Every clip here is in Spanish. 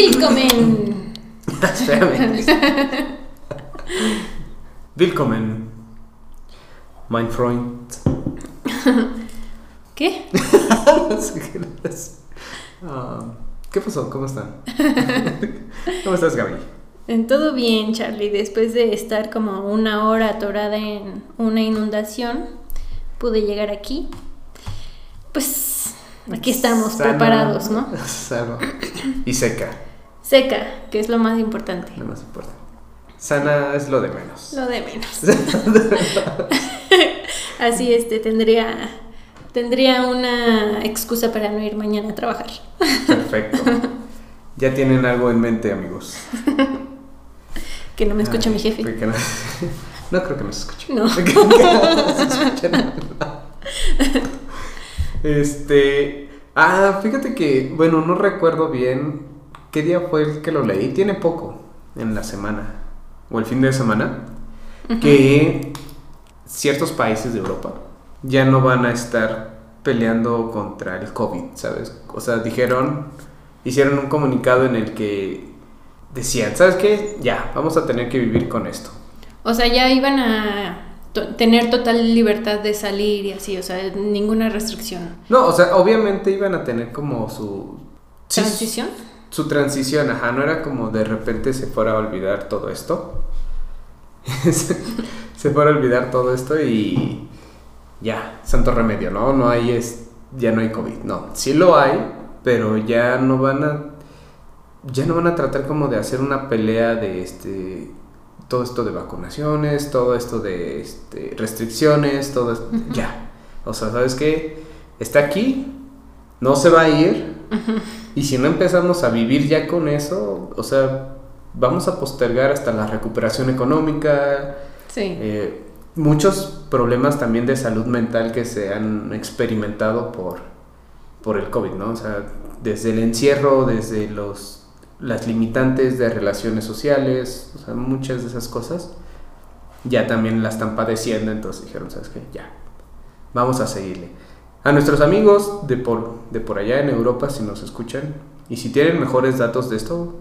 Willkommen. Espérame. Willkommen, mein Freund. ¿Qué? No sé qué es. Ah, ¿Qué pasó? ¿Cómo están? ¿Cómo estás, Gaby? En todo bien, Charlie. Después de estar como una hora atorada en una inundación, pude llegar aquí. Pues aquí estamos, preparados, ¿no? Sana. Y seca, Seca, que es lo más importante. lo más importante. Sana es lo de menos. Lo de menos. Así este tendría tendría una excusa para no ir mañana a trabajar. Perfecto. Ya tienen algo en mente, amigos. Que no me escucha Ay, mi jefe. No, no creo que nos escuche. No. Escuche. Este. Ah, fíjate que, bueno, no recuerdo bien qué día fue el que lo leí. Tiene poco en la semana o el fin de semana que ciertos países de Europa ya no van a estar peleando contra el COVID, ¿sabes? O sea, dijeron, hicieron un comunicado en el que decían, ¿sabes qué? Ya, vamos a tener que vivir con esto. O sea, ya iban a to- tener total libertad de salir y así, o sea, ninguna restricción. No, o sea, obviamente iban a tener como su... sí, ¿Transición? Su transición, ajá, no era como de repente se fuera a olvidar todo esto. se, fuera a olvidar todo esto y ya, santo remedio, ¿no? No hay, es, ya no hay COVID, no, sí lo hay, pero ya no van a, ya no van a tratar como de hacer una pelea de este, todo esto de vacunaciones, todo esto de este, restricciones, todo esto, ya. O sea, ¿sabes qué? Está aquí, no se va a ir. Y si no empezamos a vivir ya con eso, o sea, vamos a postergar hasta la recuperación económica, Sí. eh, muchos problemas también de salud mental que se han experimentado por, por el COVID, ¿no? O sea, desde el encierro, desde los, las limitantes de relaciones sociales, o sea, muchas de esas cosas, ya también la están padeciendo, entonces dijeron, ¿sabes qué? Ya, vamos a seguirle. A nuestros amigos de por, de por allá en Europa, si nos escuchan, y si tienen mejores datos de esto,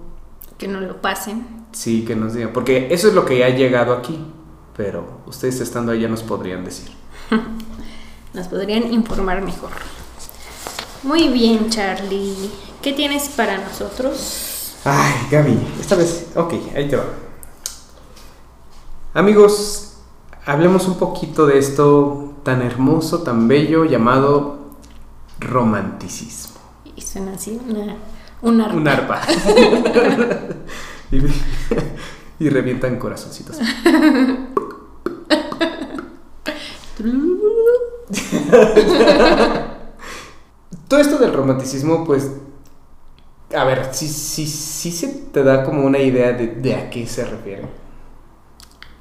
Que no lo pasen. Sí, que nos digan. Porque eso es lo que ha llegado aquí. Pero ustedes estando allá nos podrían decir. Nos podrían informar mejor. Muy bien, Charlie. ¿Qué tienes para nosotros? Ay, Gaby, esta vez. Ok, ahí te va. Amigos, hablemos un poquito de esto tan hermoso, tan bello, llamado romanticismo. Y suena así, una, una arpa. Un arpa. y, y revientan corazoncitos. Todo esto del romanticismo, pues, a ver, sí, sí, sí se te da como una idea de, de a qué se refiere.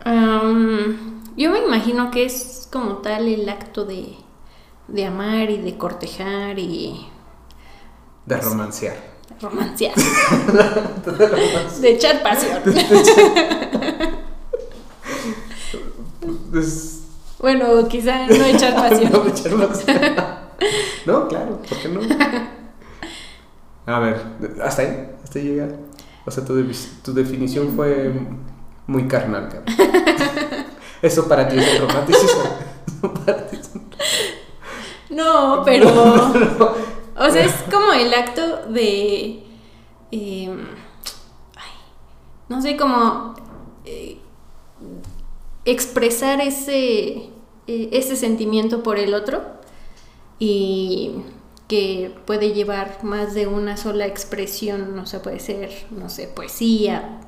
Am, yo me imagino que es como tal el acto de, de amar y de cortejar y De romancear. romancear. de echar pasión. Es- bueno, quizá no echar pasión. no, echar romancear. No, claro, ¿por qué no? A ver, hasta ahí, hasta ahí llega. O sea, tu, de- tu definición fue muy carnal, cabrón. Eso para ti es el romanticismo. No, pero. O sea, es como el acto de. eh, ay, no sé, como. eh, expresar ese. eh, ese sentimiento por el otro. Y que puede llevar más de una sola expresión. O sea, puede ser, no sé, poesía,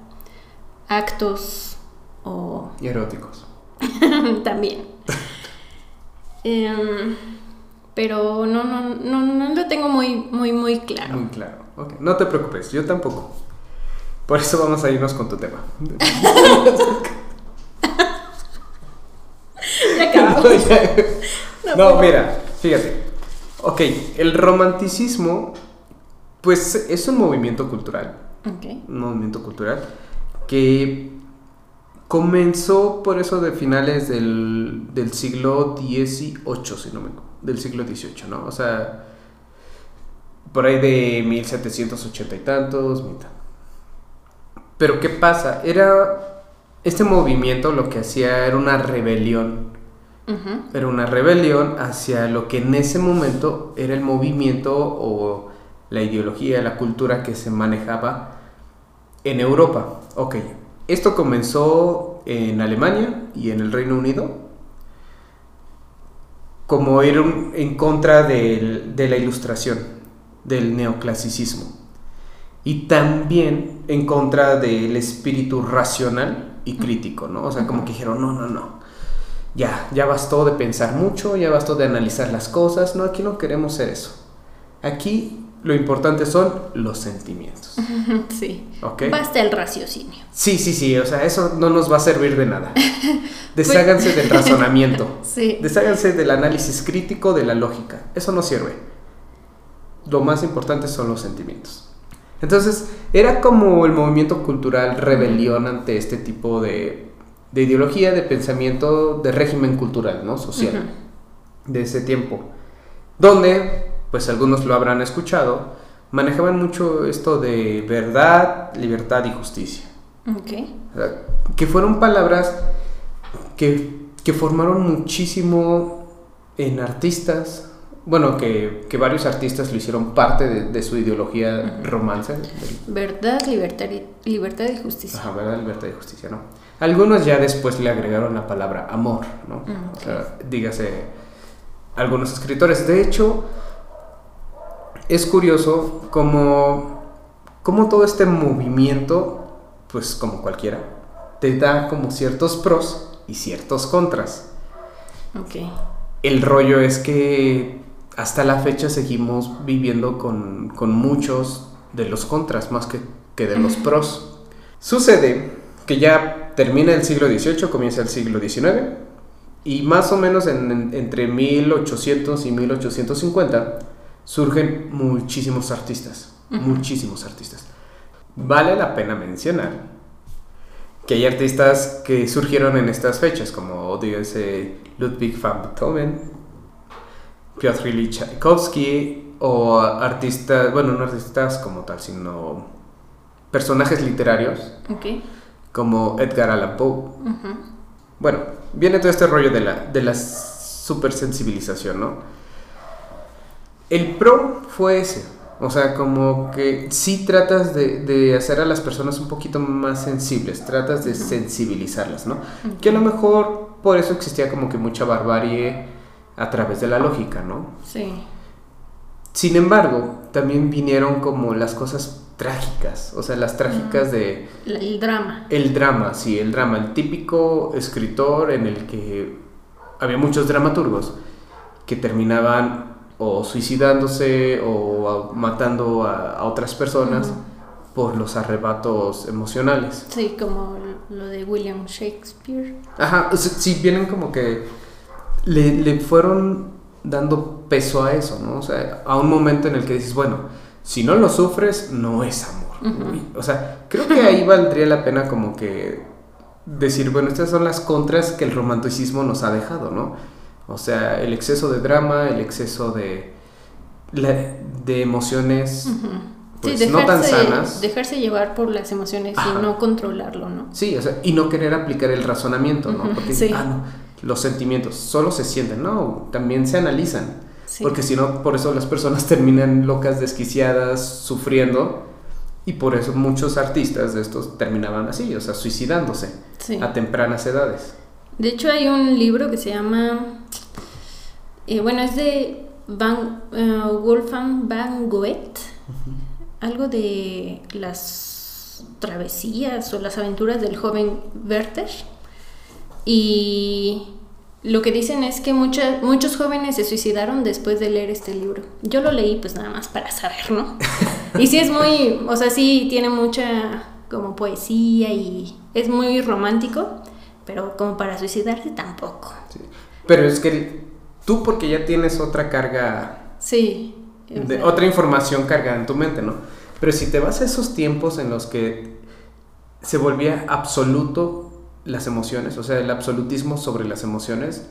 actos o Y eróticos. también. Em, pero no, no, no, no lo tengo muy, muy, muy claro. Muy claro. No te preocupes, yo tampoco. Por eso vamos a irnos con tu tema. Ya acabamos. no, mira, fíjate. Ok, el romanticismo, pues es un movimiento cultural. Ok. Un movimiento cultural que comenzó por eso de finales del, del siglo XVIII, si no me del siglo XVIII, ¿no? O sea, por ahí de 1780 y tantos, mitad. Pero ¿qué pasa? Era este movimiento lo que hacía era una rebelión era una rebelión hacia lo que en ese momento era el movimiento o la ideología, la cultura que se manejaba en Europa. Ok, esto comenzó en Alemania y en el Reino Unido como ir un- en contra del- de la ilustración, del neoclasicismo y también en contra del espíritu racional y crítico, ¿no? O sea, como que dijeron, no, no, no, ya, ya bastó de pensar mucho, ya bastó de analizar las cosas, no, aquí no queremos ser eso. Aquí lo importante son los sentimientos, Sí. ¿ok? Basta el raciocinio. Sí, sí, sí, o sea, eso no nos va a servir de nada. Desháganse del razonamiento, Sí. desháganse del análisis crítico, de la lógica, eso no sirve. Lo más importante son los sentimientos. Entonces, era como el movimiento cultural rebelión ante este tipo de, de ideología, de pensamiento, de régimen cultural, ¿no? Social de ese tiempo. Donde, pues algunos lo habrán escuchado, manejaban mucho esto de verdad, libertad y justicia. Que fueron palabras que, que formaron muchísimo en artistas, bueno, que, que varios artistas lo hicieron parte de, de su ideología romance, del- Verdad, libertad y, libertad y justicia. Ajá, ¿verdad? Libertad y justicia, ¿no? Algunos ya después le agregaron la palabra amor, ¿no? Mm, O sea, dígase, algunos escritores. De hecho, es curioso como, como todo este movimiento, pues como cualquiera, te da como ciertos pros y ciertos contras. Ok. El rollo es que hasta la fecha seguimos viviendo con, con muchos de los contras más que, que de los pros. Sucede que ya termina el siglo XVIII, comienza el siglo XIX, y más o menos en- en- entre 1800 y 1850 surgen muchísimos artistas, muchísimos artistas. Vale la pena mencionar que hay artistas que surgieron en estas fechas, como dígase Ludwig van Beethoven, Piotr Ilyich Tchaikovsky, o artistas, bueno, no artistas como tal, sino personajes literarios, como Edgar Allan Poe. Bueno, viene todo este rollo de la, de la supersensibilización, ¿no? El pro fue ese. O sea, como que sí tratas de, de hacer a las personas un poquito más sensibles, tratas de sensibilizarlas, ¿no? Que a lo mejor por eso existía como que mucha barbarie a través de la lógica, ¿no? Sí. Sin embargo, también vinieron como las cosas trágicas, o sea, las trágicas de el drama. el drama, sí, el drama, el típico escritor en el que había muchos dramaturgos que terminaban o suicidándose o a- matando a, a otras personas por los arrebatos emocionales. Sí, como lo de William Shakespeare. Ajá, sí, vienen como que le, le fueron dando peso a eso, ¿no? O sea, a un momento en el que dices, bueno, si no lo sufres, no es amor. O sea, creo que ahí valdría la pena como que decir, bueno, estas son las contras que el romanticismo nos ha dejado, ¿no? O sea, el exceso de drama, el exceso de, de emociones, Ujú. pues, sí, no tan dejarse, sanas. dejarse llevar por las emociones Ajá. y no controlarlo, ¿no? Sí, o sea, y no querer aplicar el razonamiento, ¿no? Porque, sí. ah, no, los sentimientos solo se sienten, no, también se analizan. Sí. Porque si no, por eso las personas terminan locas, desquiciadas, sufriendo. Y por eso muchos artistas de estos terminaban así, o sea, suicidándose Sí. a tempranas edades. De hecho, hay un libro que se llama. Eh, bueno, es de Van, eh, Wolfgang Van Goethe. Algo de las travesías o las aventuras del joven Werther. Y lo que dicen es que mucha- muchos jóvenes se suicidaron después de leer este libro. Yo lo leí pues nada más para saber, ¿no? Y sí es muy, o sea, sí tiene mucha como poesía y es muy romántico, pero como para suicidarse tampoco. Sí. Pero es que tú porque ya tienes otra carga, Sí. de, otra información cargada en tu mente, ¿no? Pero si te vas a esos tiempos en los que se volvía absoluto las emociones, o sea, el absolutismo sobre las emociones,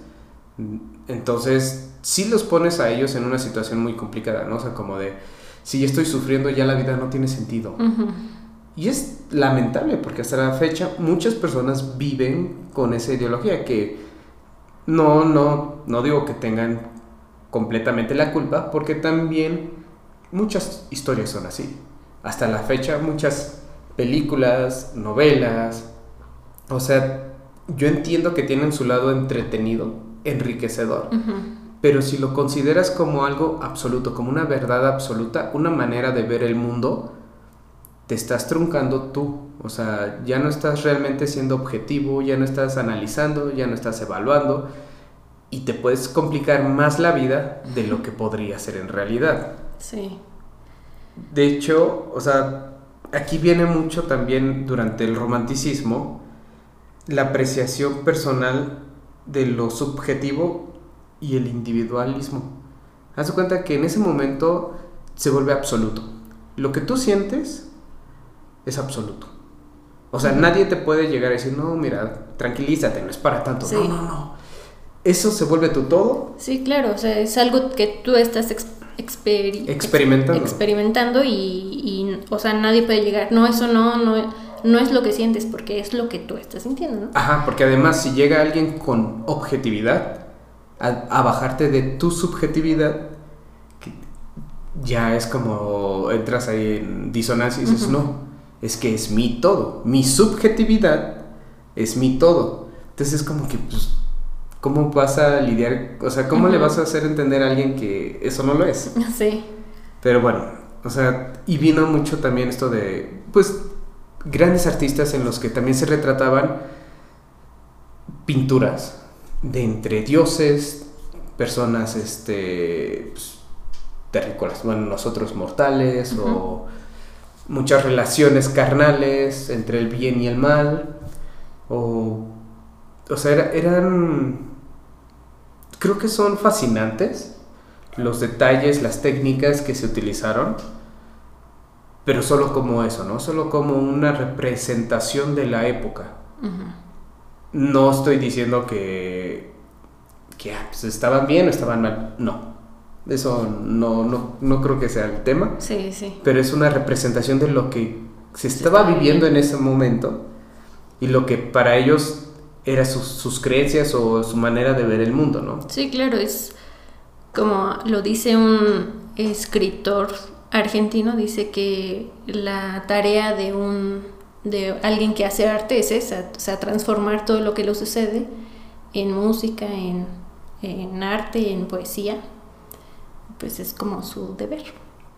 entonces sí los pones a ellos en una situación muy complicada, ¿no? O sea, como de, si yo estoy sufriendo ya la vida no tiene sentido. Y es lamentable porque hasta la fecha muchas personas viven con esa ideología que no, no, no digo que tengan completamente la culpa porque también muchas historias son así. Hasta la fecha muchas películas, novelas, o sea, yo entiendo que tienen su lado entretenido, enriquecedor, pero si lo consideras como algo absoluto, como una verdad absoluta, una manera de ver el mundo, te estás truncando tú. O sea, ya no estás realmente siendo objetivo, ya no estás analizando, ya no estás evaluando y te puedes complicar más la vida de lo que podría ser en realidad. Sí. De hecho, o sea, aquí viene mucho también durante el romanticismo la apreciación personal de lo subjetivo y el individualismo. Haz de cuenta que en ese momento se vuelve absoluto. Lo que tú sientes es absoluto. O sea, nadie te puede llegar a decir, no, mira, tranquilízate, no es para tanto. Sí. No, no, no. Eso se vuelve tu todo Sí, claro, o sea, es algo que tú estás ex- experi- Experimentando. experimentando y, y, o sea, nadie puede llegar, no, eso no, no, no es lo que sientes porque es lo que tú estás sintiendo, ¿no? Ajá, porque además si llega alguien con objetividad a, a bajarte de tu subjetividad, ya es como entras ahí en disonancia y dices, no, es que es mi todo, mi subjetividad es mi todo. Entonces es como que, pues, ¿cómo vas a lidiar? O sea, ¿cómo le vas a hacer entender a alguien que eso no lo es? Sí, Pero bueno, o sea, y vino mucho también esto de, pues, grandes artistas en los que también se retrataban pinturas de entre dioses, personas, este, pues, terrícolas, bueno, nosotros mortales, o. muchas relaciones carnales entre el bien y el mal, o, o sea, era- eran, creo que son fascinantes los detalles, las técnicas que se utilizaron, pero solo como eso, ¿no? Solo como una representación de la época. No estoy diciendo que, que ah, pues, estaban bien o estaban mal, no. Eso no, no, no creo que sea el tema, sí, sí, pero es una representación de lo que se estaba viviendo en ese momento y lo que para ellos era sus, sus creencias o su manera de ver el mundo, ¿no? sí, claro, es como lo dice un escritor argentino, dice que la tarea de un de alguien que hace arte es esa, o sea, transformar todo lo que le sucede en música, en, en arte, en poesía, pues es como su deber.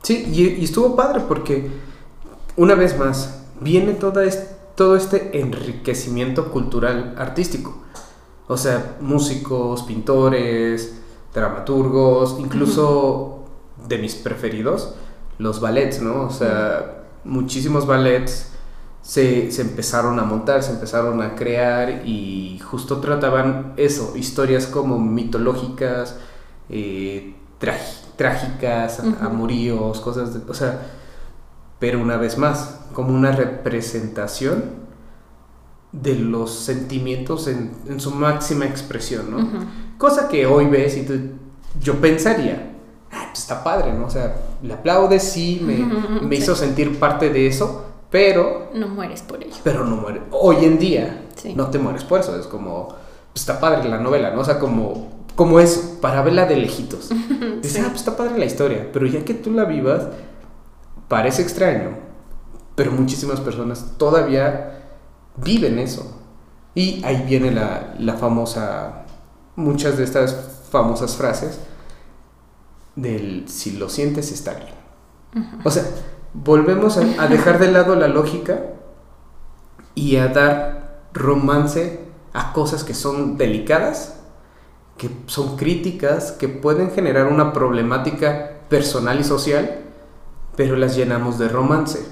Sí, y, y estuvo padre porque, una vez más, viene toda es- todo este enriquecimiento cultural artístico. O sea, músicos, pintores, dramaturgos, incluso de mis preferidos, los ballets, ¿no? O sea, muchísimos ballets se, se empezaron a montar, se empezaron a crear y justo trataban eso, historias como mitológicas, eh, trágicas, Ujú. amoríos, cosas de, o sea, pero una vez más, como una representación de los sentimientos en, en su máxima expresión, ¿no? Cosa que hoy ves y tú, yo pensaría, ah, pues está padre, ¿no? O sea, le aplaudes, sí, me, Ujú, me sí. hizo sentir parte de eso, pero, No mueres por ello. pero no muere. Hoy en día, Sí. no te mueres por eso, es como, pues está padre la novela, ¿no? O sea, como, como eso, para verla de lejitos. Dices, ah, pues está padre la historia, pero ya que tú la vivas, parece extraño, pero muchísimas personas todavía viven eso. Y ahí viene la, la famosa, muchas de estas famosas frases del si lo sientes está bien. O sea, volvemos a, a dejar de lado la lógica y a dar romance a cosas que son delicadas que son críticas, que pueden generar una problemática personal y social, pero las llenamos de romance.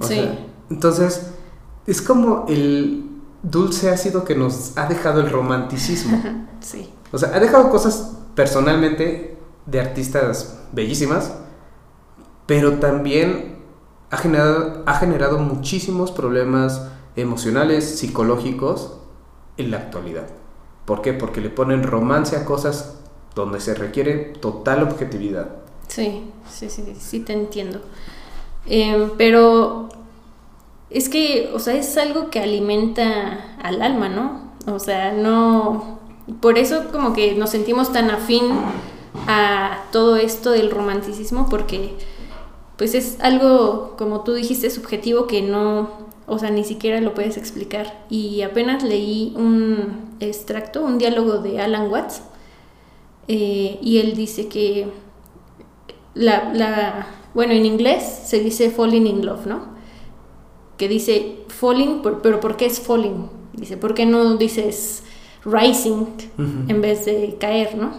O Sí. sea, entonces, es como el dulce ácido que nos ha dejado el romanticismo. Sí. O sea, ha dejado cosas personalmente de artistas bellísimas, pero también ha generado, ha generado muchísimos problemas emocionales, psicológicos en la actualidad. ¿Por qué? Porque le ponen romance a cosas donde se requiere total objetividad. Sí, sí, sí, sí, te entiendo. Em, pero es que, o sea, es algo que alimenta al alma, ¿no? O sea, no... Por eso como que nos sentimos tan afín a todo esto del romanticismo, porque pues es algo, como tú dijiste, subjetivo que no, o sea, ni siquiera lo puedes explicar. Y apenas leí un extracto, un diálogo de Alan Watts, eh, y él dice que la, la, bueno, en inglés se dice falling in love, ¿no? Que dice falling, por- pero ¿por qué es falling? Dice, ¿por qué no dices rising en vez de caer, ¿no?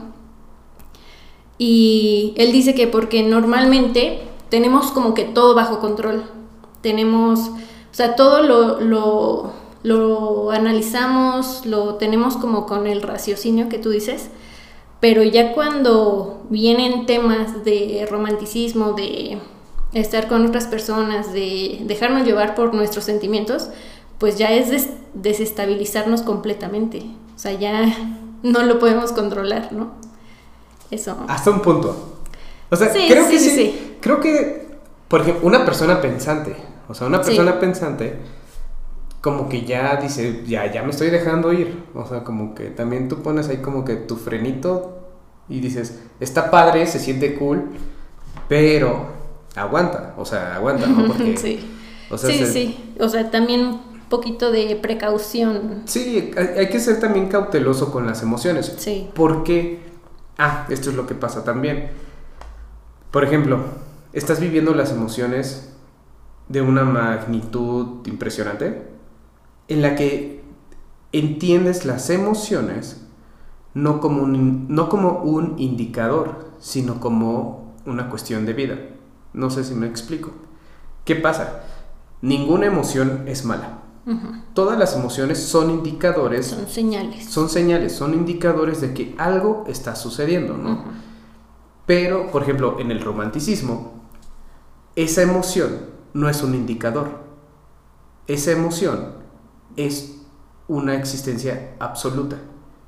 Y él dice que porque normalmente tenemos como que todo bajo control. Tenemos, o sea, todo lo, lo, lo analizamos, lo tenemos como con el raciocinio que tú dices, pero ya cuando vienen temas de romanticismo, de estar con otras personas, de dejarnos llevar por nuestros sentimientos, pues ya es des- desestabilizarnos completamente. O sea, ya no lo podemos controlar, ¿no? Eso. Hasta un punto. O sea, Sí, creo sí, que sí, sí, sí. Creo que, por ejemplo, una persona pensante, o sea, una Sí. persona pensante, como que ya dice, ya, ya me estoy dejando ir. O sea, como que también tú pones ahí como que tu frenito y dices, está padre, se siente cool, pero aguanta, o sea, aguanta, ¿no? Porque, sí. o sea, sí, se- sí. O sea, también un poquito de precaución. Sí, hay, hay que ser también cauteloso con las emociones. Sí. Porque, ah, esto es lo que pasa también. Por ejemplo, estás viviendo las emociones de una magnitud impresionante, en la que entiendes las emociones no como un, no como un indicador, sino como una cuestión de vida. No sé si me explico. ¿Qué pasa? Ninguna emoción es mala. Todas las emociones son indicadores Son señales. son señales, son indicadores de que algo está sucediendo, ¿no? Pero, por ejemplo, en el romanticismo, esa emoción no es un indicador. Esa emoción es una existencia absoluta.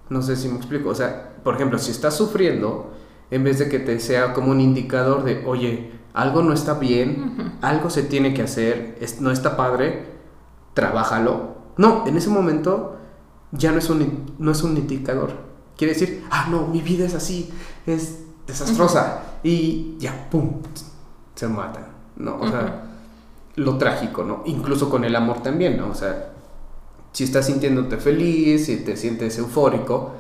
No sé si me explico. O sea, por ejemplo, si estás sufriendo, en vez de que te sea como un indicador de, oye, algo no está bien, algo se tiene que hacer, es- no está padre, trabájalo. No, en ese momento ya no es un, no es un indicador. Quiere decir, ah, no, mi vida es así, es desastrosa. Y ya, pum, se matan. ¿No? O sea, lo trágico, ¿no? Incluso con el amor también, ¿no? O sea, si estás sintiéndote feliz, si te sientes eufórico,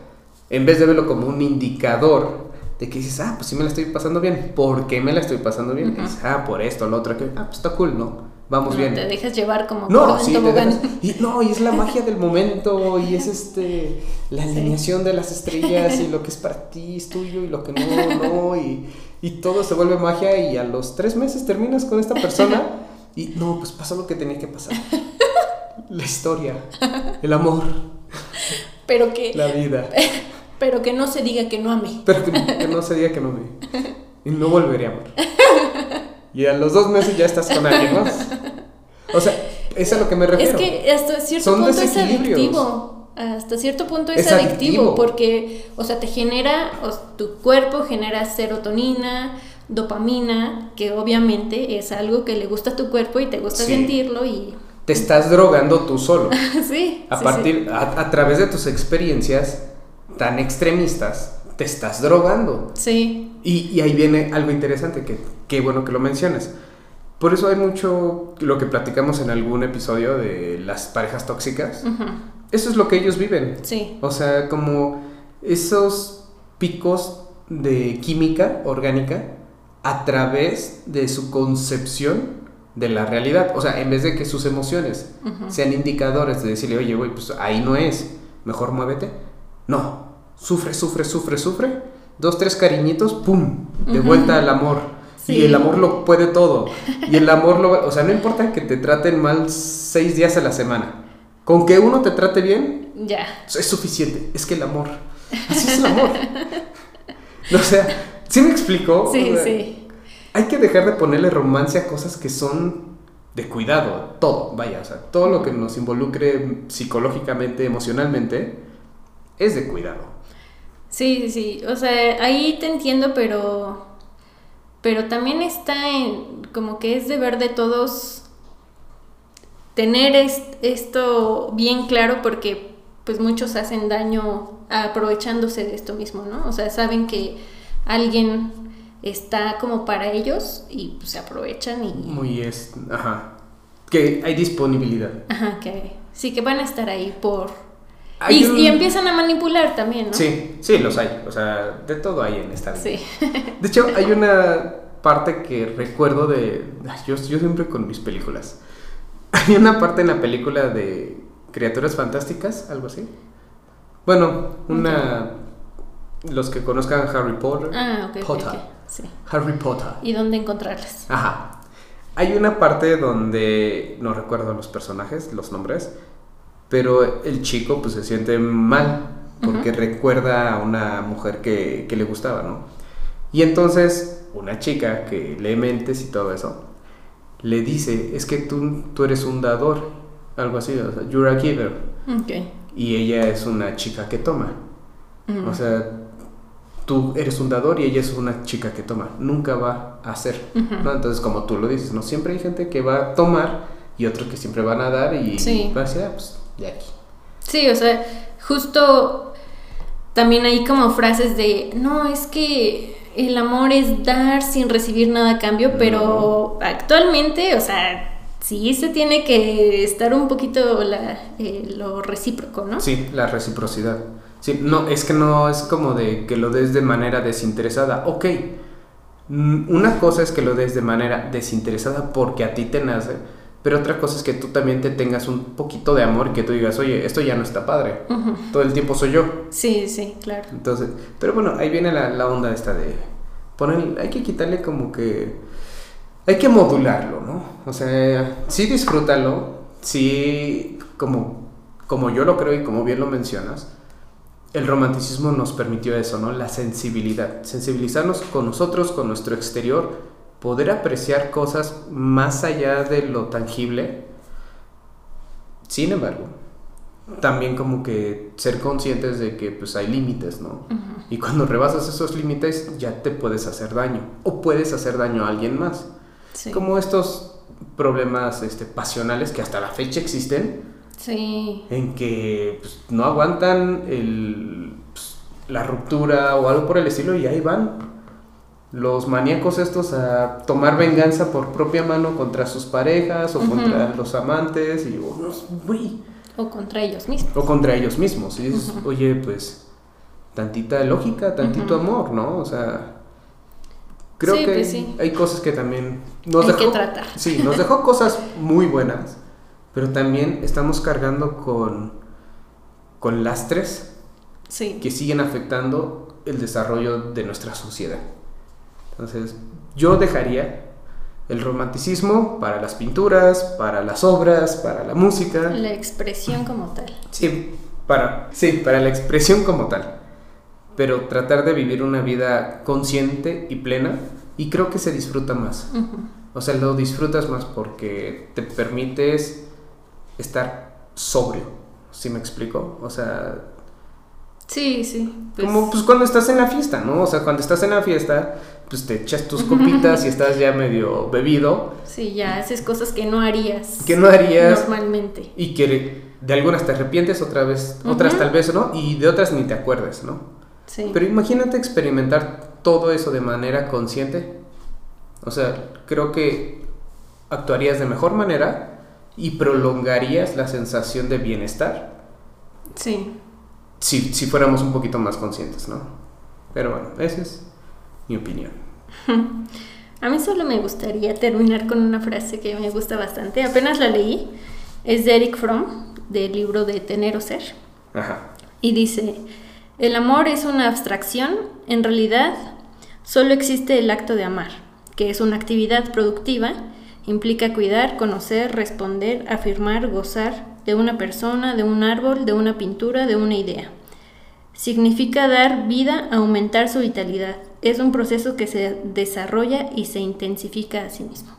en vez de verlo como un indicador de que dices, ah, pues sí me la estoy pasando bien, ¿por qué me la estoy pasando bien? Ujú. Dices, ah, por esto, lo otro, que, ah, pues está cool, ¿no? Vamos No, bien. Te dejas llevar como No, en sí, dejas- y, no, y es la magia del momento, y es este la alineación de las estrellas, y lo que es para ti es tuyo, y lo que no, no, y, y todo se vuelve magia, y a los tres meses terminas con esta persona, y no, pues pasó lo que tenía que pasar. La historia, el amor, Pero que, la vida. pero que no se diga que no amé. Pero que, que no se diga que no me. Y no volveré a amar. Y a los dos meses ya estás con alguien más. O sea, es a lo que me refiero. Es que hasta cierto Son punto es adictivo. Hasta cierto punto es, Es adictivo, adictivo. porque, o sea, te genera, o tu cuerpo genera serotonina, dopamina, que obviamente es algo que le gusta a tu cuerpo y te gusta Sí. sentirlo y Te estás drogando tú solo. sí. A sí, partir, A, a través de tus experiencias tan extremistas, te estás drogando. Sí. Y, y ahí viene algo interesante, que qué bueno que lo mencionas. Por eso hay mucho lo que platicamos en algún episodio de las parejas tóxicas. Ujú. Eso es lo que ellos viven. Sí. O sea, como esos picos de química orgánica a través de su concepción de la realidad. O sea, en vez de que sus emociones sean indicadores de decirle, oye, güey, pues ahí no es, mejor muévete. No, sufre, sufre, sufre, sufre, dos, tres cariñitos, ¡pum! De vuelta al amor. Y Sí. el amor lo puede todo. Y el amor lo... O sea, no importa que te traten mal seis días a la semana. Con que uno te trate bien, Ya. es suficiente. Es que el amor. Así es el amor. O sea, ¿sí me explico? Sí, O sea, sí. Hay que dejar de ponerle romance a cosas que son de cuidado. Todo, vaya. O sea, todo lo que nos involucre psicológicamente, emocionalmente, es de cuidado. Sí, sí, sí. O sea, ahí te entiendo, pero. Pero también está en. Como que es deber de todos tener es- esto bien claro porque pues muchos hacen daño aprovechándose de esto mismo, ¿no? O sea, saben que alguien está como para ellos y pues se aprovechan y Muy es. Ajá. Que hay disponibilidad. ajá, que sí que van a estar ahí por y, un- y empiezan a manipular también, ¿no? Sí, sí, los hay. O sea, de todo hay en esta vida. Sí. De hecho, hay una parte que recuerdo de. Yo, yo siempre con mis películas. Hay una parte en la película de Criaturas Fantásticas, algo así. Bueno, una. Los que conozcan Harry Potter. Ah, ok. Potter. ok, Sí. Harry Potter. ¿Y dónde encontrarlas? Ajá. Hay una parte donde no recuerdo los personajes, los nombres, pero el chico pues se siente mal porque recuerda a una mujer que, que le gustaba, ¿no? Y entonces una chica que lee mentes y todo eso, le dice, es que tú, tú eres un dador, algo así, o sea, you're a giver. Ok. Y ella es una chica que toma. Mm. O sea, tú eres un dador y ella es una chica que toma. Nunca va a hacer. ¿no? Entonces, como tú lo dices, ¿no? Siempre hay gente que va a tomar y otros que siempre van a dar y Sí. va a decir, ah, pues, de aquí. Sí, o sea, justo también hay como frases de, no, es que el amor es dar sin recibir nada a cambio, pero actualmente, o sea, sí se tiene que estar un poquito la, eh, lo recíproco, ¿no? Sí, la reciprocidad. Sí, no, es que no es como de que lo des de manera desinteresada. Ok, una cosa es que lo des de manera desinteresada porque a ti te nace, pero otra cosa es que tú también te tengas un poquito de amor y que tú digas, oye, esto ya no está padre. Ujú. Todo el tiempo soy yo. Sí, sí, claro. Entonces, pero bueno, ahí viene la, la onda esta de poner, hay que quitarle como que, hay que modularlo, ¿no? O sea, sí disfrútalo, sí, como, como yo lo creo y como bien lo mencionas, el romanticismo nos permitió eso, ¿no? La sensibilidad, sensibilizarnos con nosotros, con nuestro exterior, poder apreciar cosas más allá de lo tangible. Sin embargo, también como que ser conscientes de que pues hay límites, ¿no? Y cuando rebasas esos límites ya te puedes hacer daño o puedes hacer daño a alguien más. Sí. Como estos problemas este, pasionales que hasta la fecha existen, Sí. en que pues, no aguantan el, pues, la ruptura o algo por el estilo y ahí van los maníacos estos a tomar venganza por propia mano contra sus parejas o contra los amantes y unos, güey, O contra ellos mismos. o contra ellos mismos. Y dices, Ujú. oye, pues, tantita lógica, tantito amor, ¿no? O sea, creo Sí, que pues sí. hay cosas que también nos Hay dejó. que tratar. Sí, nos dejó cosas muy buenas, pero también estamos cargando con, con lastres Sí. que siguen afectando el desarrollo de nuestra sociedad. Entonces, yo dejaría el romanticismo para las pinturas, para las obras, para la música. La expresión como tal. Sí, para, sí, para la expresión como tal. Pero tratar de vivir una vida consciente y plena y creo que se disfruta más. O sea, lo disfrutas más porque te permites estar sobrio. ¿Sí me explico? O sea, Sí, sí. pues- como pues cuando estás en la fiesta, ¿no? O sea, cuando estás en la fiesta, pues te echas tus copitas y estás ya medio bebido Sí, ya haces cosas que no harías. que no harías Normalmente. y que de algunas te arrepientes, otra vez, otras tal vez no, y de otras ni te acuerdes, ¿no? Sí. Pero imagínate experimentar todo eso de manera consciente. O sea, creo que actuarías de mejor manera y prolongarías la sensación de bienestar Sí. Si, si fuéramos un poquito más conscientes, ¿no? Pero bueno, esa es mi opinión. A mí solo me gustaría terminar con una frase que me gusta bastante. Apenas la leí. Es de Eric Fromm, del libro de Tener o Ser. Ajá. Y dice, El amor es una abstracción, en realidad solo existe el acto de amar, que es una actividad productiva, implica cuidar, conocer, responder, afirmar, gozar de una persona, de un árbol, de una pintura, de una idea. Significa dar vida, aumentar su vitalidad. Es un proceso que se desarrolla y se intensifica a sí mismo.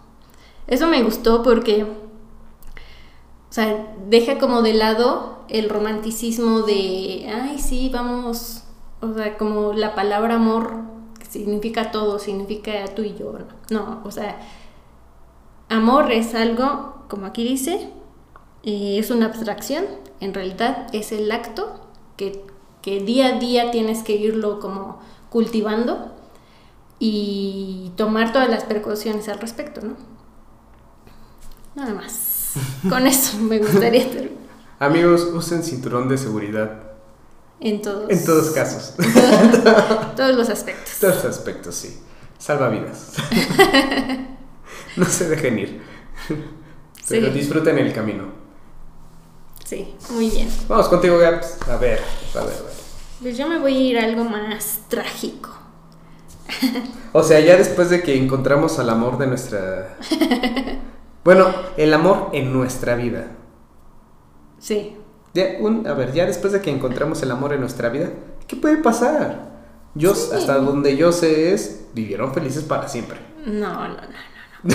Eso me gustó porque, o sea, deja como de lado el romanticismo de, ay, sí, vamos, o sea, como la palabra amor significa todo, significa tú y yo. No, o sea, amor es algo, como aquí dice, eh, es una abstracción, en realidad es el acto que, que día a día tienes que irlo como cultivando y tomar todas las precauciones al respecto, ¿no? Nada más. Con eso me gustaría terminar. Amigos, usen cinturón de seguridad. En todos. En todos casos. todos los aspectos. Todos los aspectos, sí. Salva vidas. no se dejen ir. Pero disfruten el camino. Sí, muy bien. Vamos contigo, Gaps. A ver, a ver, a ver. Pues yo me voy a ir a algo más trágico. o sea, ya después de que encontramos al amor de nuestra... Bueno, el amor en nuestra vida. Sí. un, a ver, ya después de que encontramos el amor en nuestra vida, ¿qué puede pasar? Yo, hasta donde yo sé es, vivieron felices para siempre. No, no, no, no.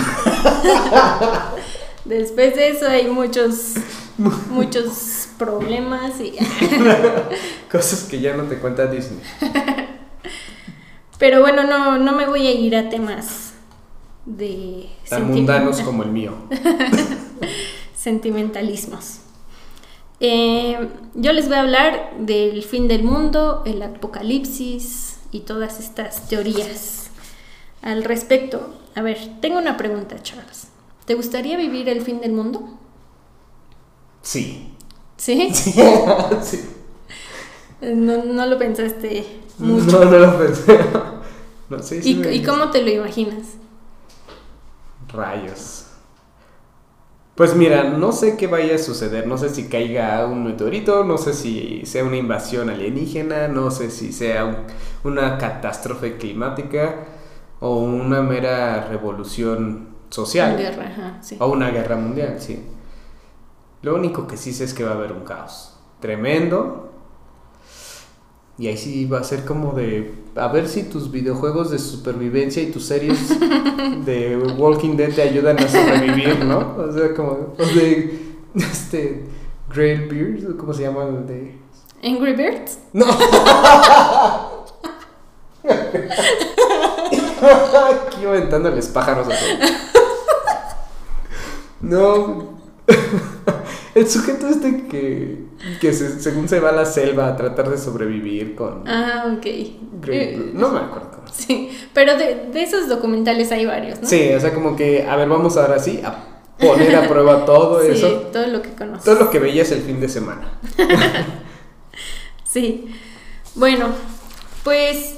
después de eso hay muchos, muchos problemas y... Cosas que ya no te cuenta Disney. Pero bueno, no, no me voy a ir a temas de... Tan mundanos como el mío. Sentimentalismos. Eh, yo les voy a hablar del fin del mundo, el apocalipsis y todas estas teorías al respecto. A ver, tengo una pregunta, Charles. ¿Te gustaría vivir el fin del mundo? Sí. ¿Sí? Sí. No, no, lo pensaste mucho. No, no lo pensé. No, sí, ¿Y, ¿Y cómo te lo imaginas? Rayos. Pues mira, no sé qué vaya a suceder, no sé si caiga un meteorito, no sé si sea una invasión alienígena, no sé si sea una catástrofe climática o una mera revolución social. Guerra, sí. O una guerra mundial, sí. Lo único que sí sé es que va a haber un caos tremendo, y ahí sí va a ser como de a ver si tus videojuegos de supervivencia y tus series de Walking Dead te ayudan a sobrevivir, ¿no? O sea, como los de este Grail Beards, ¿cómo se llama el de Angry Birds? No. Aquí aventándoles pájaros a todos. No. El sujeto este que, que según se va a la selva a tratar de sobrevivir con... Ah, ok. Eh, no me acuerdo. Sí, pero de, de, esos documentales hay varios, ¿no? Sí, o sea, como que, a ver, vamos ahora sí a poner a prueba todo sí, eso. todo lo que conoces. Todo lo que veías el fin de semana. sí. Bueno, pues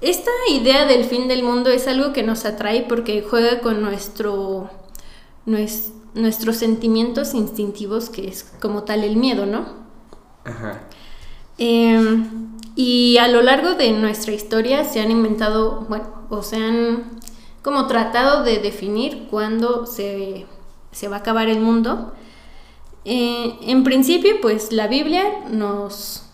esta idea del fin del mundo es algo que nos atrae porque juega con nuestro, nuestro nuestros sentimientos instintivos, que es como tal el miedo, ¿no? Ajá. Em, y a lo largo de nuestra historia se han inventado, bueno, o se han como tratado de definir cuándo se, va a acabar el mundo. Eh, en principio, pues la Biblia nos,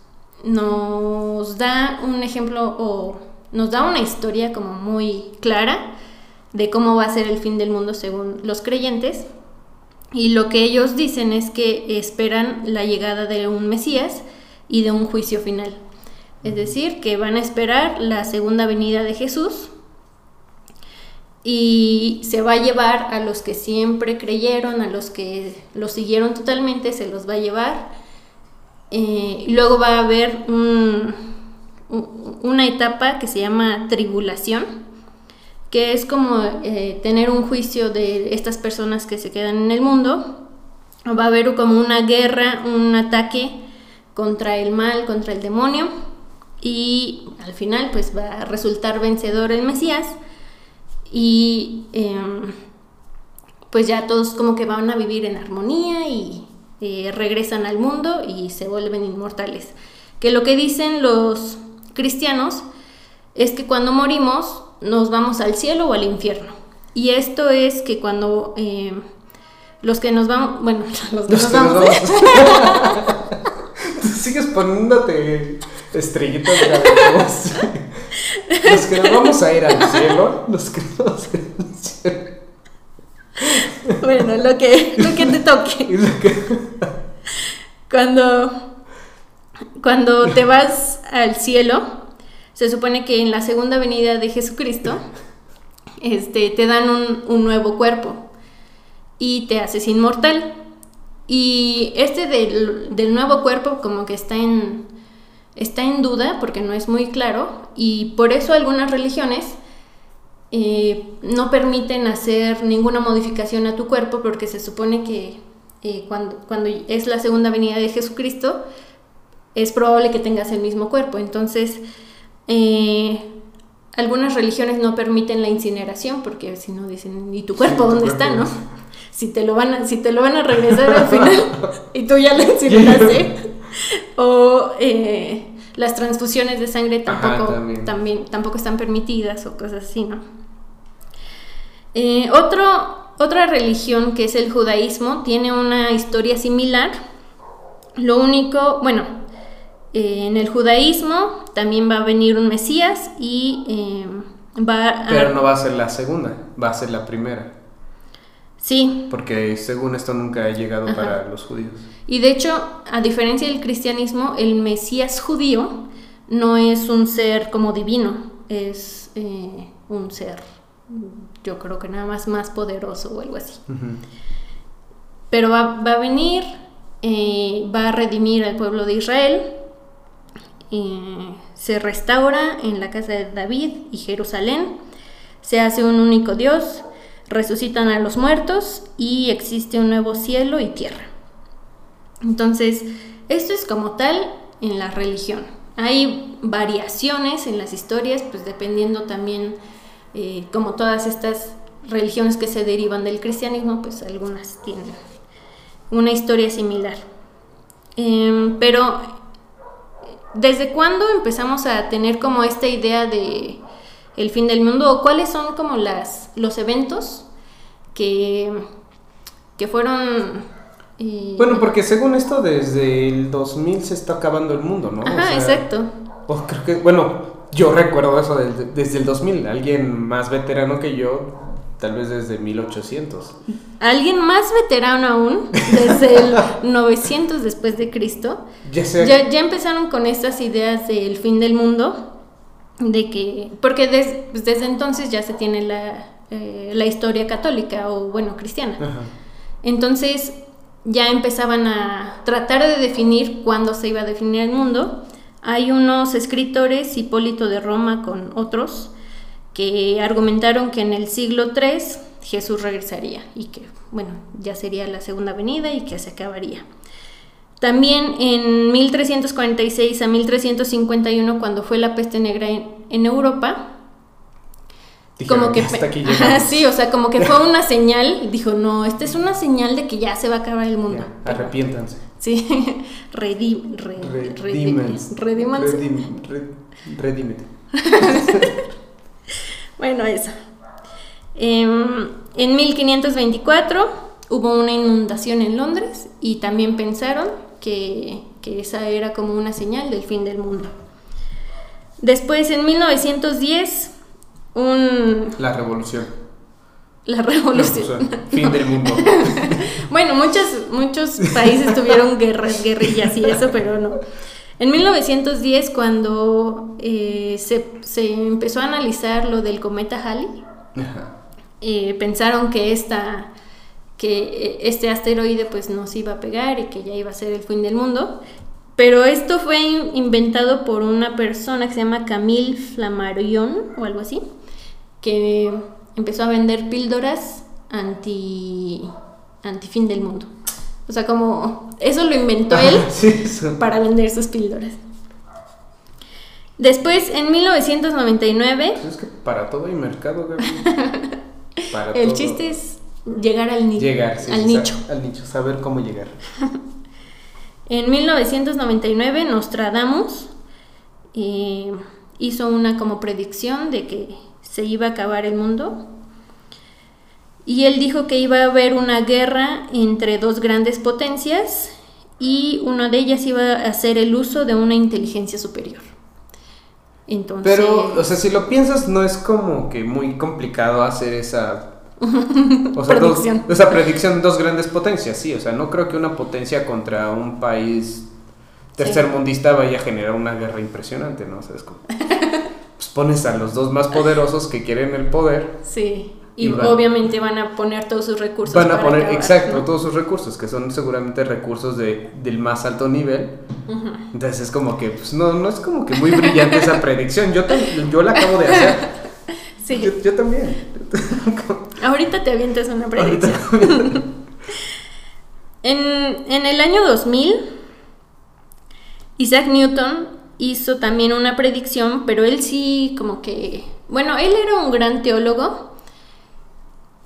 nos da un ejemplo o nos da una historia como muy clara de cómo va a ser el fin del mundo según los creyentes. Y lo que ellos dicen es que esperan la llegada de un Mesías y de un juicio final. Es decir, que van a esperar la segunda venida de Jesús y se va a llevar a los que siempre creyeron, a los que lo siguieron totalmente, se los va a llevar. Eh, luego va a haber una etapa que se llama tribulación, que es como eh, tener un juicio de estas personas que se quedan en el mundo. Va a haber como una guerra, un ataque contra el mal, contra el demonio, y al final pues va a resultar vencedor el Mesías, y em, pues ya todos como que van a vivir en armonía y eh, regresan al mundo y se vuelven inmortales. Que lo que dicen los cristianos es que cuando morimos nos vamos al cielo o al infierno. Y esto es que cuando eh, los que nos vamos, bueno, los que Los nos que nos vamos, vamos. Tú sigues poniéndote estrellitas de. Los que nos vamos a ir al cielo. Los que nos vamos a ir al cielo. bueno, lo que, lo que te toque. Cuando, cuando te vas al cielo, se supone que en la segunda venida de Jesucristo, este, te dan un, un nuevo cuerpo y te haces inmortal. Y este del, del nuevo cuerpo como que está en, está en duda porque no es muy claro y por eso algunas religiones eh, no permiten hacer ninguna modificación a tu cuerpo porque se supone que eh, cuando, cuando es la segunda venida de Jesucristo es probable que tengas el mismo cuerpo. Entonces, eh, algunas religiones no permiten la incineración porque si no dicen, ¿y tu cuerpo dónde está? ¿no? Si te, lo van a, si te lo van a regresar al final y tú ya lo incineraste. o eh, las transfusiones de sangre Ajá, tampoco, también. también, tampoco están permitidas o cosas así, ¿no? Eh, otro, otra religión que es el judaísmo tiene una historia similar. Lo único, bueno, eh, en el judaísmo también va a venir un Mesías y eh, va a... Pero no va a ser la segunda, va a ser la primera. Sí, Porque según esto nunca ha llegado Ajá. para los judíos. y de hecho, a diferencia del cristianismo, el Mesías judío no es un ser como divino, es eh, un ser, yo creo que nada más más poderoso o algo así. Pero va, va a venir, va a redimir al pueblo de Israel, se restaura en la casa de David y Jerusalén, se hace un único Dios, resucitan a los muertos y existe un nuevo cielo y tierra. Entonces, esto es como tal en la religión. Hay variaciones en las historias, pues dependiendo también, eh, como todas estas religiones que se derivan del cristianismo, pues algunas tienen una historia similar. Em, pero, ¿desde cuándo empezamos a tener como esta idea de el fin del mundo? ¿O cuáles son como las, los eventos que, que fueron... eh, Bueno, porque según esto, desde el 2000 se está acabando el mundo, ¿no? O Ajá, sea, exacto. creo que, bueno, yo recuerdo eso del- desde el 2000. Alguien más veterano que yo, tal vez desde 1800. Alguien más veterano aún, desde el 900 después de Cristo, Ya sé. ya, ya empezaron con estas ideas del fin del mundo, de que, porque des- pues desde entonces ya se tiene la, eh, la historia católica o bueno, cristiana. Ajá. Entonces ya empezaban a tratar de definir cuándo se iba a definir el mundo. Hay unos escritores, Hipólito de Roma con otros, que argumentaron que en el siglo III Jesús regresaría y que, bueno, ya sería la segunda venida y que se acabaría. También en 1346 a 1351, cuando fue la peste negra en, en Europa, Dijeron, como que "Ya hasta pe- aquí Ajá, llegamos". sí, o sea, como que fue una señal, dijo, no, esta es una señal de que ya se va a acabar el mundo. Ya, arrepiéntanse. Sí, redim, re- redímanse. Redímete. Bueno, eso. Em, en 1524 hubo una inundación en Londres y también pensaron que, que esa era como una señal del fin del mundo. Después, en 1910, un, La revolución. la revolución. O sea, fin del mundo. Bueno, muchos, muchos países tuvieron guerras, guerrillas y eso, pero no. En 1910, cuando eh, se, se empezó a analizar lo del cometa Halley, eh, pensaron que esta que eh, este asteroide pues nos iba a pegar y que ya iba a ser el fin del mundo. Pero esto fue in- inventado por una persona que se llama Camille Flammarion o algo así, que empezó a vender píldoras anti anti fin del mundo. O sea, como eso lo inventó él Sí, para vender sus píldoras. Después, en 1999, Pues es que para todo hay mercado, Gaby. Para el todo. chiste es llegar al, ni- llegar, sí, al nicho. Al nicho, saber cómo llegar. En 1999 Nostradamus eh, hizo una como predicción de que se iba a acabar el mundo y él dijo que iba a haber una guerra entre dos grandes potencias y una de ellas iba a hacer el uso de una inteligencia superior. Entonces, Pero, o sea, si lo piensas, no es como que muy complicado hacer esa. O sea, dos- Predicción. esa predicción, dos grandes potencias, sí. O sea, no creo que una potencia contra un país tercermundista vaya a generar una guerra impresionante, ¿no? O sea, es como. Pues pones a los dos más poderosos que quieren el poder. sí, y, Y van- obviamente van a poner todos sus recursos. Van a poner, acabar, exacto, ¿no? todos sus recursos, que son seguramente recursos de, del más alto nivel. Entonces es como que, pues no, no es como que muy brillante esa predicción. Yo, yo la acabo de hacer. Sí. Yo, yo también. Ahorita te avientas una predicción. En, en el año 2000, Isaac Newton hizo también una predicción, pero él sí como que, bueno, él era un gran teólogo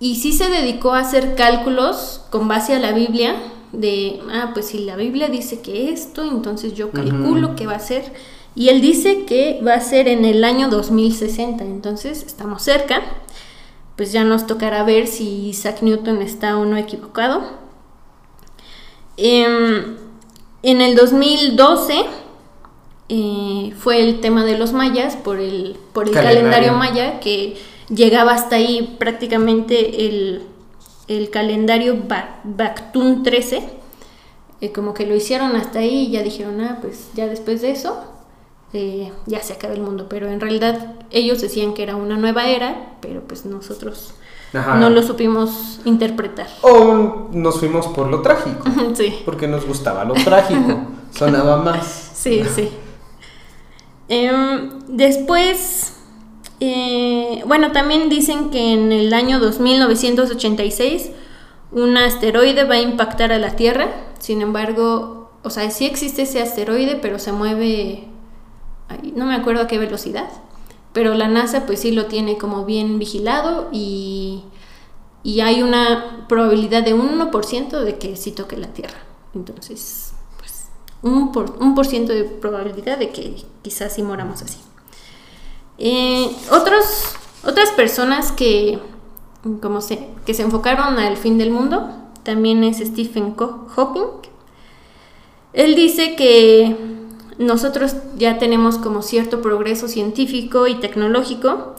y sí se dedicó a hacer cálculos con base a la Biblia de, ah, pues si la Biblia dice que esto, entonces yo calculo Ujú. que va a ser. Y él dice que va a ser en el año 2060, entonces estamos cerca. Pues ya nos tocará ver si Isaac Newton está o no equivocado. Em, en el 2012 eh, fue el tema de los mayas por el, por el Calendario. calendario maya que llegaba hasta ahí prácticamente el, el calendario Ba- Bactún 13. eh, como que lo hicieron hasta ahí y ya dijeron, ah, pues ya después de eso eh, ya se acaba el mundo. Pero en realidad ellos decían que era una nueva era, pero pues nosotros Ajá. no lo supimos interpretar. O nos fuimos por lo trágico, sí. porque nos gustaba lo trágico, sonaba más. Sí, sí. Em, después, eh, bueno, también dicen que en el año 2986 un asteroide va a impactar a la Tierra. Sin embargo, o sea, sí existe ese asteroide, pero se mueve, no me acuerdo a qué velocidad. Pero la NASA pues sí lo tiene como bien vigilado y, y hay una probabilidad de un 1% de que sí toque la Tierra. Entonces, pues un por, un por ciento de probabilidad de que quizás sí moramos así. Eh, otros, otras personas que, como se, que se enfocaron al fin del mundo también es Stephen Hawking. Él dice que nosotros ya tenemos como cierto progreso científico y tecnológico.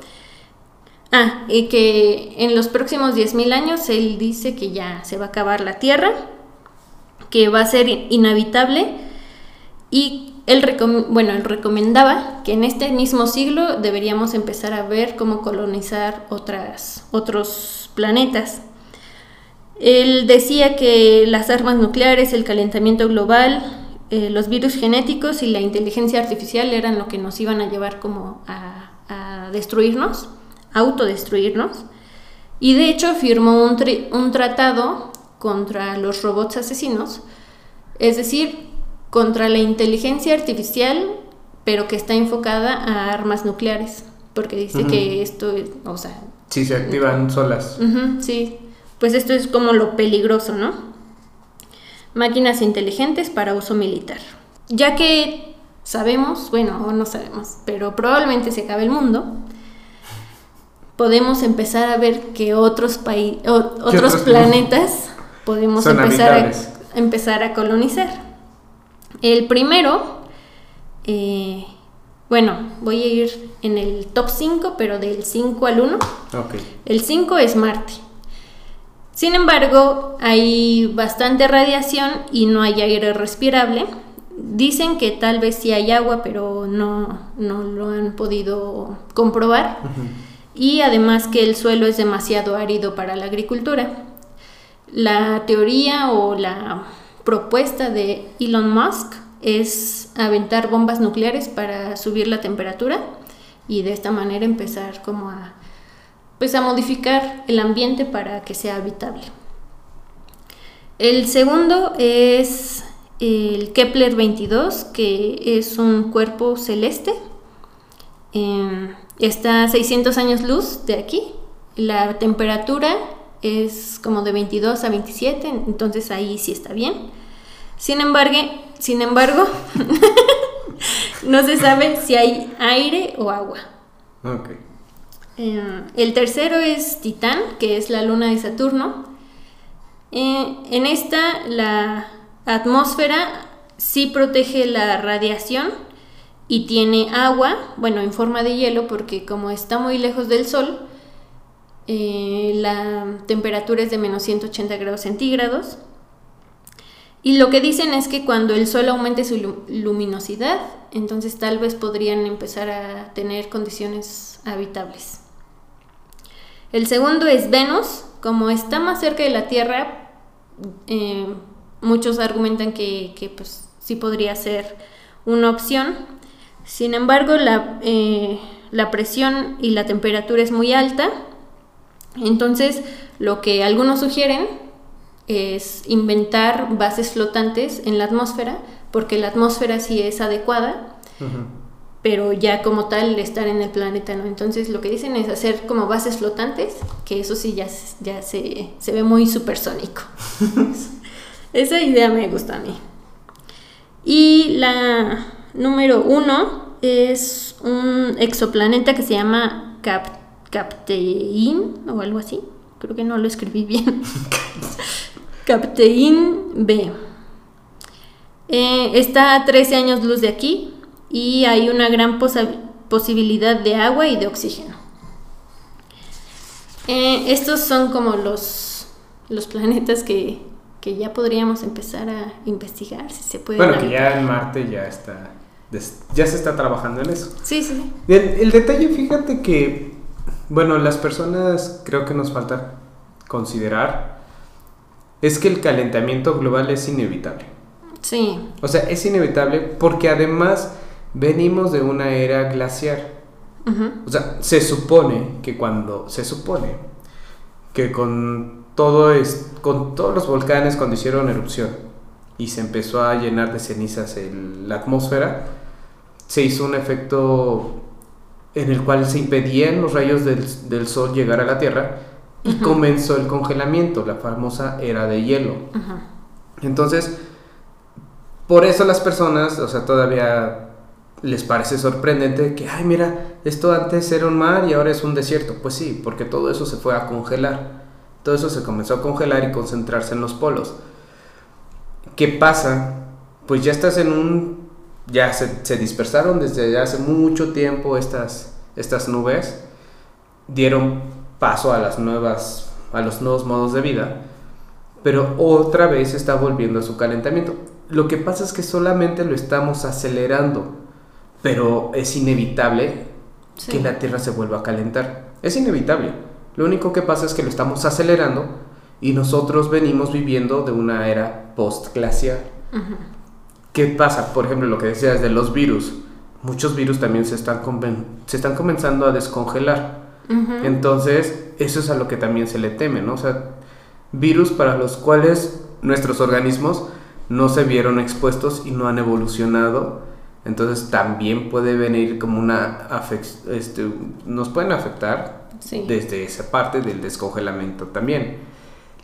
Ah, y que en los próximos 10.000 años él dice que ya se va a acabar la Tierra, que va a ser inhabitable y él, bueno, él recomendaba que en este mismo siglo deberíamos empezar a ver cómo colonizar otras, otros planetas. Él decía que las armas nucleares, el calentamiento global, eh, los virus genéticos y la inteligencia artificial eran lo que nos iban a llevar como a, a destruirnos, autodestruirnos. Y de hecho firmó un, un tratado contra los robots asesinos, es decir, contra la inteligencia artificial, pero que está enfocada a armas nucleares, porque dice que esto es, o sea, Si se activan solas. Sí, pues esto es como lo peligroso, ¿no? Máquinas inteligentes para uso militar. Ya que sabemos, bueno, o no sabemos, pero probablemente se acabe el mundo, podemos empezar a ver que otros países, otros otros planetas podemos empezar a, empezar a colonizar. El primero, eh, bueno, voy a ir en el top 5, pero del 5 al 1. Ok. El 5 es Marte. Sin embargo, hay bastante radiación y no hay aire respirable. Dicen que tal vez sí hay agua, pero no, no lo han podido comprobar. Y además que el suelo es demasiado árido para la agricultura. La teoría o la propuesta de Elon Musk es aventar bombas nucleares para subir la temperatura y de esta manera empezar como a pues a modificar el ambiente para que sea habitable. El segundo es el Kepler 22, que es un cuerpo celeste. Eh, está a 600 años luz de aquí. La temperatura es como de 22 a 27, entonces ahí sí está bien. Sin embargo, sin embargo, no se sabe si hay aire o agua. Eh, el tercero es Titán, que es la luna de Saturno. Eh, en esta, la atmósfera sí protege la radiación y tiene agua, bueno, en forma de hielo, porque como está muy lejos del Sol, eh, la temperatura es de menos 180 grados centígrados. Y lo que dicen es que cuando el Sol aumente su luminosidad, entonces tal vez podrían empezar a tener condiciones habitables. El segundo es Venus, como está más cerca de la Tierra, eh, muchos argumentan que, que pues, sí podría ser una opción. Sin embargo, la, eh, la presión y la temperatura es muy alta. Entonces, lo que algunos sugieren es inventar bases flotantes en la atmósfera, porque la atmósfera sí es adecuada, pero ya como tal estar en el planeta no. Entonces lo que dicen es hacer como bases flotantes, que eso sí ya, ya se, se ve muy supersónico. Esa idea me gusta a mí. Y la número uno es un exoplaneta que se llama Cap Captein o algo así. Creo que no lo escribí bien. Captein B. Eh, está a 13 años luz de aquí y hay una gran posibilidad de agua y de oxígeno. Eh, estos son como los, los planetas que, que ya podríamos empezar a investigar si se puede. Bueno, que ya en Marte ya está, ya se está trabajando en eso. Sí, sí. Bien, el detalle, fíjate que, bueno, las personas creo que nos falta considerar es que el calentamiento global es inevitable. Sí. O sea, es inevitable porque además venimos de una era glaciar. O sea, se supone que cuando se supone que con todo es, con todos los volcanes cuando hicieron erupción y se empezó a llenar de cenizas la atmósfera, se hizo un efecto en el cual se impedían los rayos del, sol llegar a la Tierra y comenzó el congelamiento, la famosa era de hielo. Entonces, por eso las personas, o sea, todavía les parece sorprendente que, ay, mira, esto antes era un mar y ahora es un desierto. Pues sí, porque todo eso se fue a congelar todo eso se comenzó a congelar y concentrarse en los polos. ¿Qué pasa? Pues ya estás en un... Ya se, dispersaron desde hace mucho tiempo estas, estas nubes, dieron paso a las nuevas, a los nuevos modos de vida, pero otra vez está volviendo a su calentamiento. Lo que pasa es que solamente lo estamos acelerando, pero es inevitable que la Tierra se vuelva a calentar. Es inevitable. Lo único que pasa es que lo estamos acelerando y nosotros venimos viviendo de una era post-glacial. ¿Qué pasa? Por ejemplo, lo que decías de los virus. Muchos virus también se están, se están comenzando a descongelar. Entonces, eso es a lo que también se le teme, ¿no? O sea, virus para los cuales nuestros organismos no se vieron expuestos y no han evolucionado. Entonces también puede venir como una este, nos pueden afectar desde esa parte del descongelamiento también.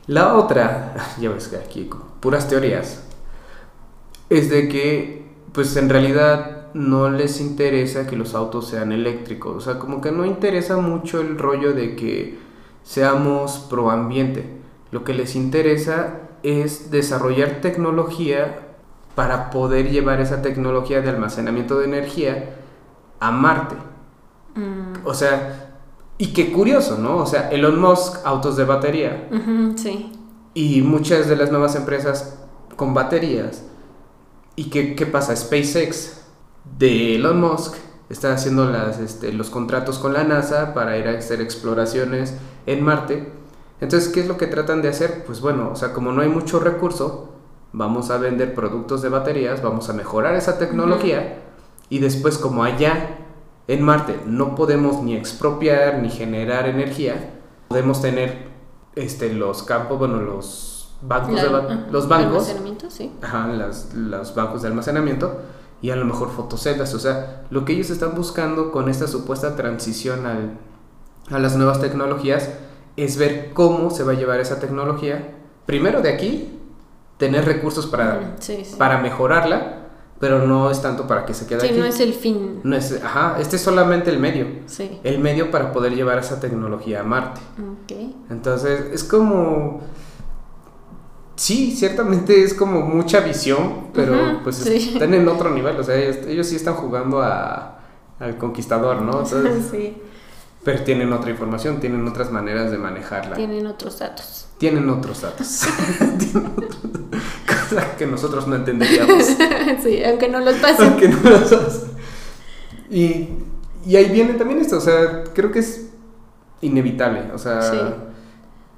La otra, ya ves que aquí puras teorías, es de que pues en realidad no les interesa que los autos sean eléctricos, o sea, como que no interesa mucho el rollo de que seamos pro ambiente. Lo que les interesa es desarrollar tecnología para poder llevar esa tecnología de almacenamiento de energía a Marte. Mm. O sea, y qué curioso, ¿no? O sea, Elon Musk, autos de batería. sí. Y muchas de las nuevas empresas con baterías. ¿Y qué, qué pasa? SpaceX de Elon Musk está haciendo este, los contratos con la NASA para ir a hacer exploraciones en Marte. Entonces, ¿qué es lo que tratan de hacer? Pues bueno, o sea, como no hay mucho recurso, vamos a vender productos de baterías, vamos a mejorar esa tecnología y después como allá en Marte no podemos ni expropiar ni generar energía. Podemos tener este, los campos, bueno, los bancos, de, los bancos. Almacenamiento, sí. Ajá, los bancos de almacenamiento y a lo mejor fotoceldas. O sea, lo que ellos están buscando con esta supuesta transición al, a las nuevas tecnologías es ver cómo se va a llevar esa tecnología, primero de aquí tener recursos para, sí, sí. para mejorarla, pero no es tanto para que se quede Sí, aquí. no es el fin. No es- ajá, este es solamente el medio. Sí. El medio para poder llevar esa tecnología a Marte. Ok. Entonces, es como. Sí, ciertamente es como mucha visión, pero pues sí. están en otro nivel. O sea, ellos, ellos sí están jugando a, al conquistador, ¿no? Entonces, sí. pero tienen otra información, tienen otras maneras de manejarla. Tienen otros datos. Tienen otros datos. Tienen otros- Cosas que nosotros no entenderíamos. sí, aunque no los pasen. Aunque no lo sabes. Y, y ahí viene también esto, o sea, creo que es inevitable, o sea, Sí.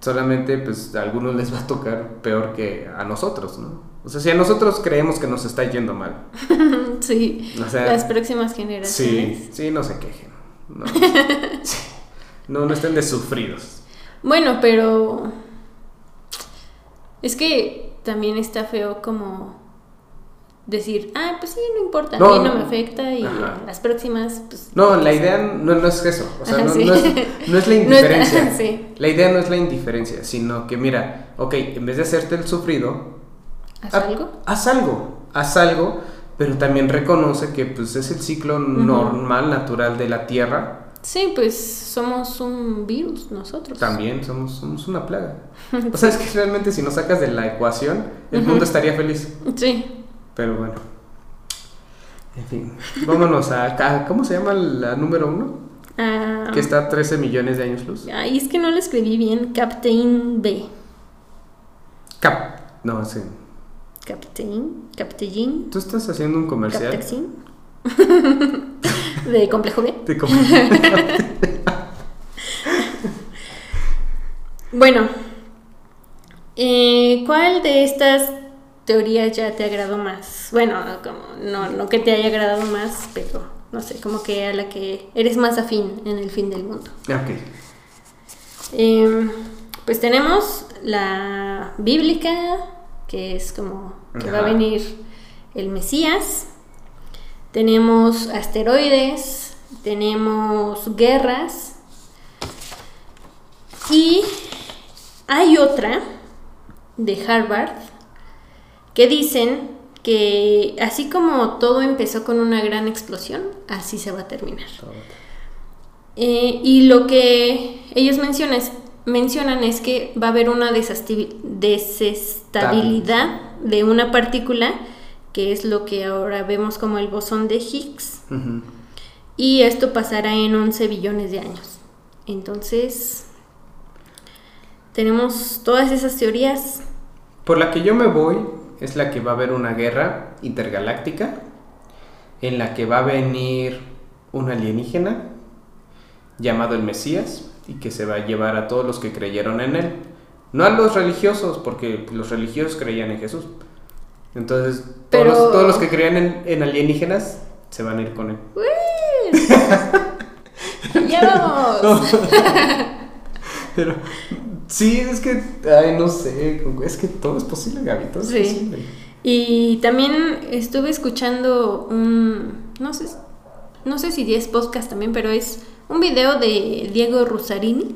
Solamente pues a algunos les va a tocar peor que a nosotros, ¿no? O sea, si a nosotros creemos que nos está yendo mal, sí. o sea, Las próximas generaciones. sí, sí, no se quejen, no, sí. no, no estén de sufridos. Bueno, pero es que también está feo como decir, ah, pues sí, no importa, No, a mí no me afecta y Ajá. las próximas, pues... No, la idea no, no es eso, o sea, Ajá, no, sí. no es, no es la indiferencia. sí. La idea no es la indiferencia, sino que mira, ok, en vez de hacerte el sufrido, ¿Haz Ha- algo? Haz algo, haz algo, pero también reconoce que pues es el ciclo normal, natural de la Tierra. Sí, pues somos un virus nosotros. También somos, somos una plaga. O sea, es que realmente si nos sacas de la ecuación, el mundo estaría feliz. Sí. Pero bueno. En fin, vámonos a, a- ¿Cómo se llama la número uno? Ah, Que está a 13 millones de años luz. Ay, es que no lo escribí bien. Captain B. Cap. No, sí. Captain. Captain. Tú estás haciendo un comercial. Captain. De complejo B. de com- Bueno, eh, ¿cuál de estas teorías ya te agradó más? Bueno, como, no, no que te haya agradado más, pero no sé, como que a la que eres más afín en el fin del mundo. ok. Eh, pues tenemos la bíblica, que es como que va a venir el Mesías. Tenemos asteroides, tenemos guerras. Y hay otra de Harvard que dicen que así como todo empezó con una gran explosión, así se va a terminar. Eh, y lo que ellos mencionan es, mencionan es que va a haber una desestabilidad de una partícula, que es lo que ahora vemos como el bosón de Higgs, y esto pasará en 11 billones de años. Entonces, tenemos todas esas teorías. Por la que yo me voy es la que va a haber una guerra intergaláctica en la que va a venir un alienígena llamado el Mesías y que se va a llevar a todos los que creyeron en él. No a los religiosos, porque los religiosos creían en Jesús. Entonces, todos, los, todos los que creían en, en alienígenas se van a ir con él. ¡Ya vamos! Pero sí, es que, ay, no sé, es que todo es posible, Gaby, todo es Sí. posible. Y también estuve escuchando un, no sé, no sé si es podcast también, pero es un video de Diego Rusarini.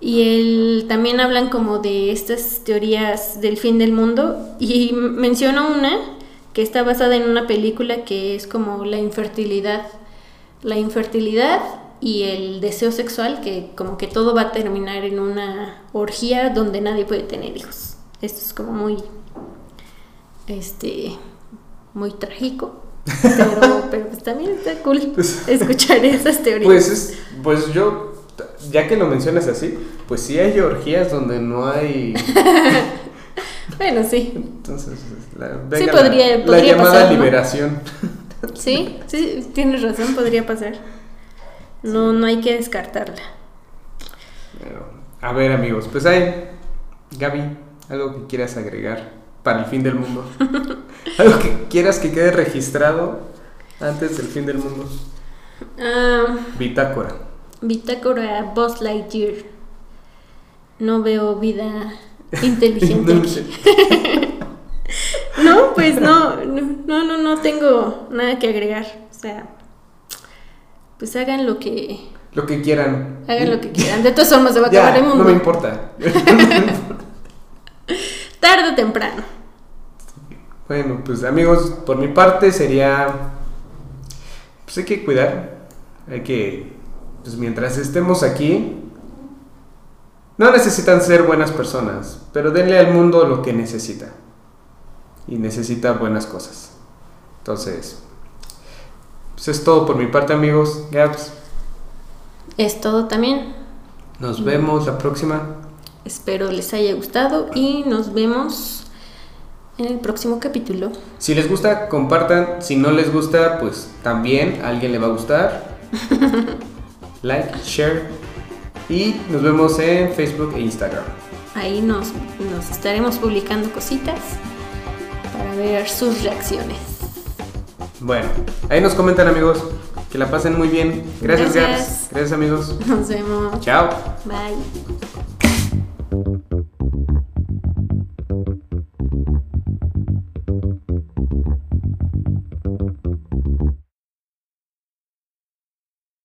Y él también hablan como de estas teorías del fin del mundo y menciona una que está basada en una película que es como la infertilidad. La infertilidad y el deseo sexual, que como que todo va a terminar en una orgía donde nadie puede tener hijos. Esto es como muy este muy trágico. Pero, pero pues también está cool Pues- escuchar esas teorías. Pues, es, pues yo, ya que lo mencionas así, pues sí hay orgías donde no hay... bueno, sí. Entonces, la, Sí, podría- la, la podría llamada pasar, ¿no? liberación. Sí, sí, tienes razón, podría pasar. No, no hay que descartarla. A ver, amigos, pues hay... Gaby, algo que quieras agregar para el fin del mundo. algo que quieras que quede registrado antes del fin del mundo. Ah, Bitácora. bitácora Buzz Lightyear. No veo vida inteligente aquí. No, pues no, no, no, no tengo nada que agregar. O sea, pues hagan lo que Lo que quieran. hagan lo que quieran. De todas formas se va a acabar el mundo. no me importa. Tarde o temprano. Bueno, pues amigos, por mi parte sería, pues hay que cuidar, hay que, pues mientras estemos aquí, no necesitan ser buenas personas, pero denle al mundo lo que necesita. Y necesita buenas cosas. Entonces, pues es todo por mi parte amigos. Gabs, Es todo también. nos vemos la próxima. Espero les haya gustado y nos vemos en el próximo capítulo. Si les gusta, compartan. Si no les gusta, pues también a alguien le va a gustar. like, share. Y nos vemos en Facebook e Instagram. Ahí nos, nos estaremos publicando cositas para ver sus reacciones. Bueno, ahí nos comentan amigos. Que la pasen muy bien. Gracias, Gracias. Gracias amigos. Nos vemos. Chao. Bye.